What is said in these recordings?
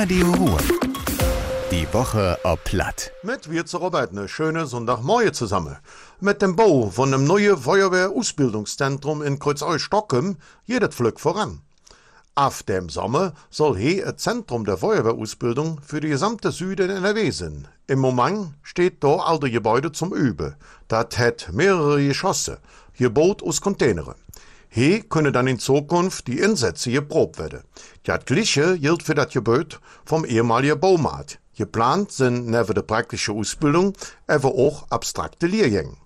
Radio Ruhr. Die Woche ob Platt. Mit wir zu Robert eine schöne Sonntagmorgen zusammen. Mit dem Bau von einem neuen Feuerwehr-Ausbildungszentrum in Kreuzau-Stockholm geht es flück voran. Auf dem Sommer soll hier ein Zentrum der Feuerwehrausbildung für die gesamte Süden NRW sein. Im Moment steht da alte Gebäude zum Üben. Das hat mehrere Geschosse, gebaut aus Containern. Hier können dann in Zukunft die Insätze geprobt werden. Das Gleiche gilt für das Gebäude vom ehemaligen Baumarkt. Geplant sind neben der praktischen Ausbildung aber auch abstrakte Lehrgänge.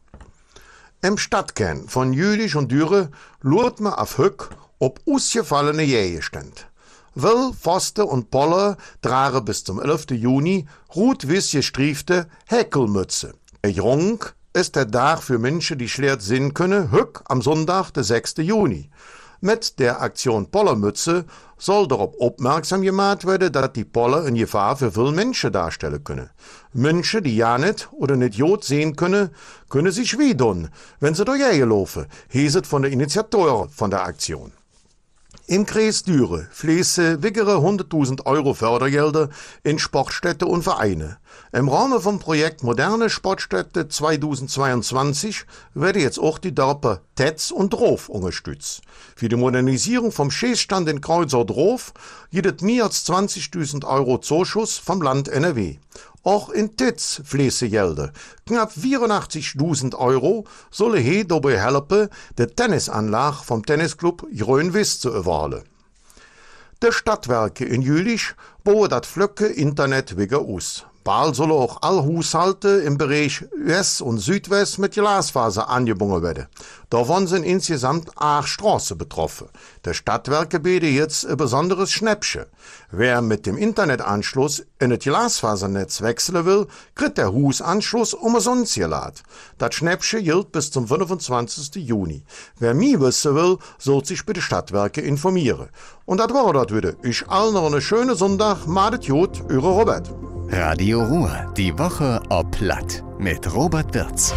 Im Stadtkern von Jülich und Düre lurt man auf Höck ob ausgefallene Jägerstand. Will, Foster und Poller tragen bis zum 11. Juni rot-weiß gestriefte Häkelmütze. Der Jung ist der Tag für Menschen, die schlecht sehen können, Höck am Sonntag, der 6. Juni. Mit der Aktion Pollermütze soll darauf aufmerksam gemacht werden, dass die Poller in Gefahr für viele Menschen darstellen können. Menschen, die ja nicht oder nicht jod sehen können, können sich wie wenn sie durch laufen, hieß von der Initiatoren von der Aktion. Im Kreis Düre fließen wiggere 100.000 Euro Fördergelder in Sportstätte und Vereine. Im Rahmen vom Projekt Moderne Sportstätte 2022 werden jetzt auch die Dörper Tetz und Drof unterstützt. Für die Modernisierung vom Schießstand in Kreuzer Drof gibt mehr als 20.000 Euro Zuschuss vom Land NRW. Auch in Titz fließen Gelder. Knapp 84.000 Euro sollen hier dabei helfen, die Tennisanlage vom Tennisclub Grönwiss zu erwahlen. De Stadtwerke in Jülich bauen das Flöcke Internet wieder aus. Bald sollen auch alle Haushalte im Bereich West und Südwest mit Glasfaser angebunden werden. Davon sind insgesamt acht Straßen betroffen. Der Stadtwerke bietet jetzt ein besonderes Schnäppchen. Wer mit dem Internetanschluss in das Glasfasernetz wechseln will, kriegt der Hausanschluss umsonst geladen. Das Schnäppchen gilt bis zum 25. Juni. Wer mehr wissen will, soll sich bei den Stadtwerke informieren. Und das war das wieder. Ich allen noch eine schöne Sonntag. Madet gut, eure Robert. Radio Ruhr. Die Woche ob Platt. Mit Robert Wirz.